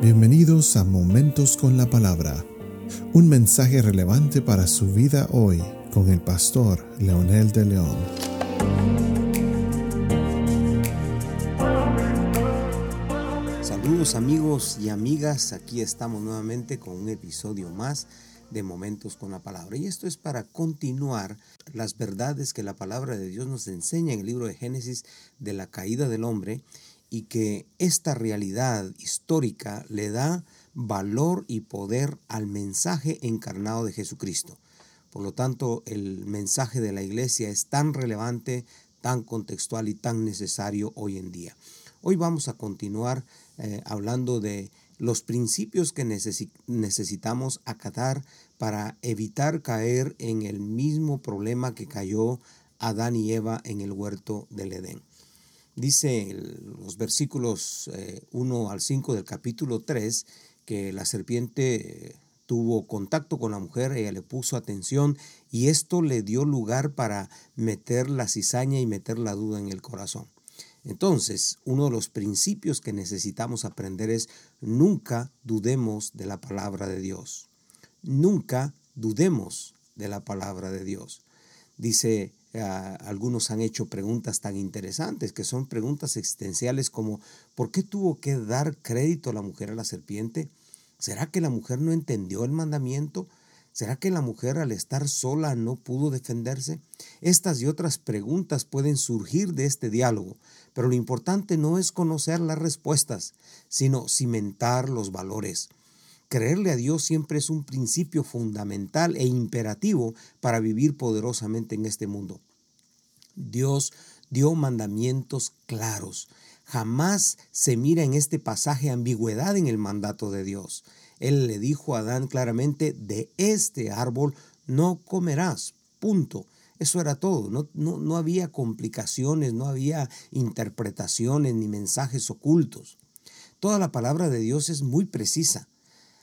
Bienvenidos a Momentos con la Palabra, un mensaje relevante para su vida hoy con el pastor Leonel de León. Saludos amigos y amigas, aquí estamos nuevamente con un episodio más de Momentos con la Palabra. Y esto es para continuar las verdades que la palabra de Dios nos enseña en el libro de Génesis de la caída del hombre y que esta realidad histórica le da valor y poder al mensaje encarnado de Jesucristo. Por lo tanto, el mensaje de la iglesia es tan relevante, tan contextual y tan necesario hoy en día. Hoy vamos a continuar eh, hablando de los principios que necesitamos acatar para evitar caer en el mismo problema que cayó Adán y Eva en el huerto del Edén. Dice los versículos 1 eh, al 5 del capítulo 3 que la serpiente eh, tuvo contacto con la mujer, ella le puso atención y esto le dio lugar para meter la cizaña y meter la duda en el corazón. Entonces, uno de los principios que necesitamos aprender es nunca dudemos de la palabra de Dios. Nunca dudemos de la palabra de Dios. Dice algunos han hecho preguntas tan interesantes, que son preguntas existenciales como ¿por qué tuvo que dar crédito a la mujer a la serpiente? ¿Será que la mujer no entendió el mandamiento? ¿Será que la mujer al estar sola no pudo defenderse? Estas y otras preguntas pueden surgir de este diálogo, pero lo importante no es conocer las respuestas, sino cimentar los valores. Creerle a Dios siempre es un principio fundamental e imperativo para vivir poderosamente en este mundo. Dios dio mandamientos claros. Jamás se mira en este pasaje ambigüedad en el mandato de Dios. Él le dijo a Adán claramente, de este árbol no comerás. Punto. Eso era todo. No, no, no había complicaciones, no había interpretaciones ni mensajes ocultos. Toda la palabra de Dios es muy precisa.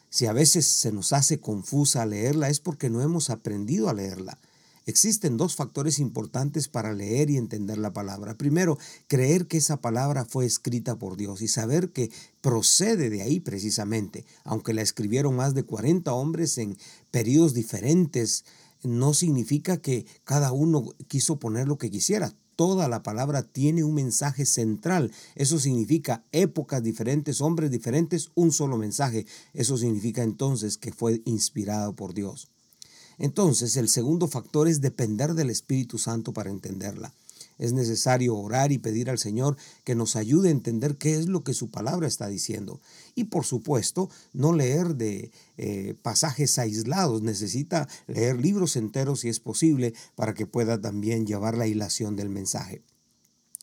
Si a veces se nos hace confusa leerla es porque no hemos aprendido a leerla. Existen dos factores importantes para leer y entender la palabra. Primero, creer que esa palabra fue escrita por Dios y saber que procede de ahí precisamente. Aunque la escribieron más de 40 hombres en periodos diferentes, no significa que cada uno quiso poner lo que quisiera toda la palabra tiene un mensaje central. Eso significa épocas diferentes, hombres diferentes, un solo mensaje. Eso significa entonces que fue inspirado por Dios. Entonces, el segundo factor es depender del Espíritu Santo para entenderla. Es necesario orar y pedir al Señor que nos ayude a entender qué es lo que su palabra está diciendo. Y por supuesto, no leer de eh, pasajes aislados. Necesita leer libros enteros si es posible para que pueda también llevar la hilación del mensaje.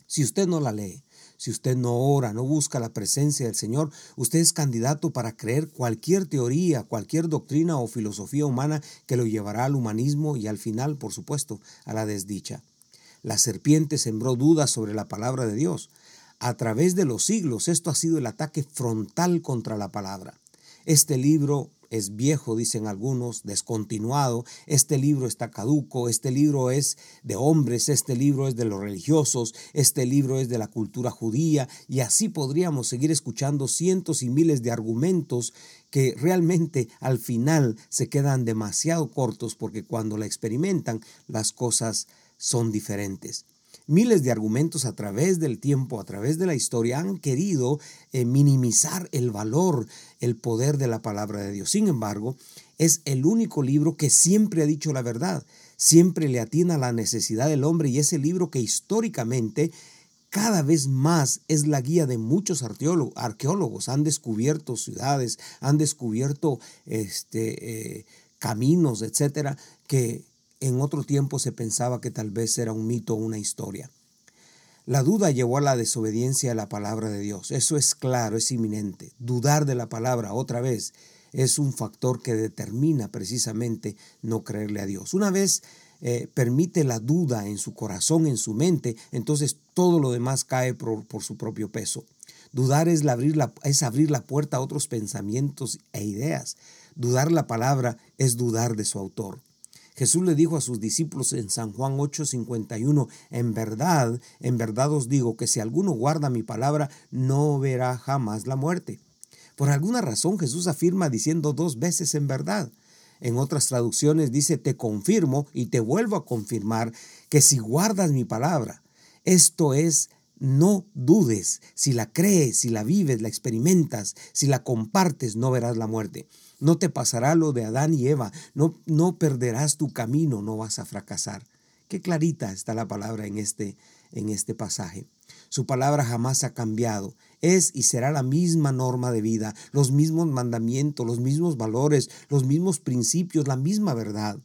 Si usted no la lee, si usted no ora, no busca la presencia del Señor, usted es candidato para creer cualquier teoría, cualquier doctrina o filosofía humana que lo llevará al humanismo y al final, por supuesto, a la desdicha. La serpiente sembró dudas sobre la palabra de Dios. A través de los siglos esto ha sido el ataque frontal contra la palabra. Este libro es viejo, dicen algunos, descontinuado, este libro está caduco, este libro es de hombres, este libro es de los religiosos, este libro es de la cultura judía, y así podríamos seguir escuchando cientos y miles de argumentos que realmente al final se quedan demasiado cortos porque cuando la experimentan las cosas son diferentes. Miles de argumentos a través del tiempo, a través de la historia, han querido eh, minimizar el valor, el poder de la palabra de Dios. Sin embargo, es el único libro que siempre ha dicho la verdad, siempre le atina a la necesidad del hombre y es el libro que históricamente cada vez más es la guía de muchos arqueólogos. Han descubierto ciudades, han descubierto este, eh, caminos, etcétera, que en otro tiempo se pensaba que tal vez era un mito o una historia. La duda llevó a la desobediencia a la palabra de Dios. Eso es claro, es inminente. Dudar de la palabra otra vez es un factor que determina precisamente no creerle a Dios. Una vez eh, permite la duda en su corazón, en su mente, entonces todo lo demás cae por, su propio peso. Dudar es abrir, la, es abrir la puerta a otros pensamientos e ideas. Dudar la palabra es dudar de su autor. Jesús le dijo a sus discípulos en San Juan 8:51, en verdad, en verdad os digo que si alguno guarda mi palabra, no verá jamás la muerte. Por alguna razón Jesús afirma diciendo dos veces en verdad. En otras traducciones dice, te confirmo y te vuelvo a confirmar que si guardas mi palabra, esto es, no dudes, si la crees, si la vives, la experimentas, si la compartes, no verás la muerte. No te pasará lo de Adán y Eva, no, no perderás tu camino, no vas a fracasar. Qué clarita está la palabra en este, en este pasaje. Su palabra jamás ha cambiado. Es y será la misma norma de vida, los mismos mandamientos, los mismos valores, los mismos principios, la misma verdad.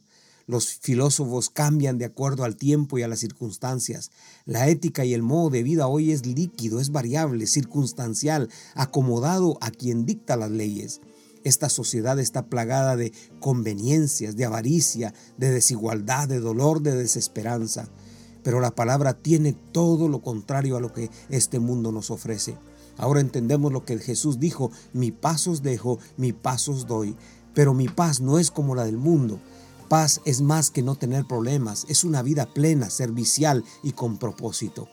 Los filósofos cambian de acuerdo al tiempo y a las circunstancias. La ética y el modo de vida hoy es líquido, es variable, circunstancial, acomodado a quien dicta las leyes. Esta sociedad está plagada de conveniencias, de avaricia, de desigualdad, de dolor, de desesperanza. Pero la palabra tiene todo lo contrario a lo que este mundo nos ofrece. Ahora entendemos lo que Jesús dijo, mi paz os dejo, mi paz os doy. Pero mi paz no es como la del mundo. Paz es más que no tener problemas, es una vida plena, servicial y con propósito.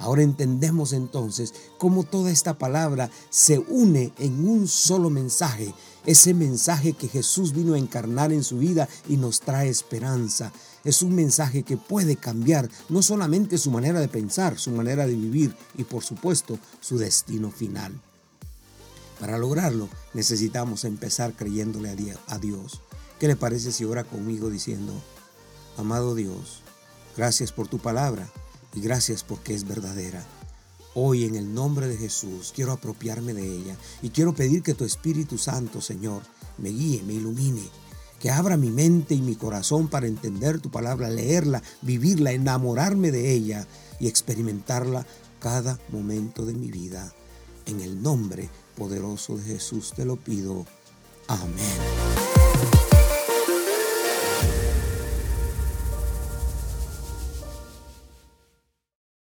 Ahora entendemos entonces cómo toda esta palabra se une en un solo mensaje, ese mensaje que Jesús vino a encarnar en su vida y nos trae esperanza. Es un mensaje que puede cambiar no solamente su manera de pensar, su manera de vivir y por supuesto su destino final. Para lograrlo necesitamos empezar creyéndole a Dios. ¿Qué le parece si ora conmigo diciendo, amado Dios, gracias por tu palabra? y gracias porque es verdadera. Hoy en el nombre de Jesús quiero apropiarme de ella y quiero pedir que tu Espíritu Santo, Señor, me guíe, me ilumine, que abra mi mente y mi corazón para entender tu palabra, leerla, vivirla, enamorarme de ella y experimentarla cada momento de mi vida. En el nombre poderoso de Jesús te lo pido. Amén.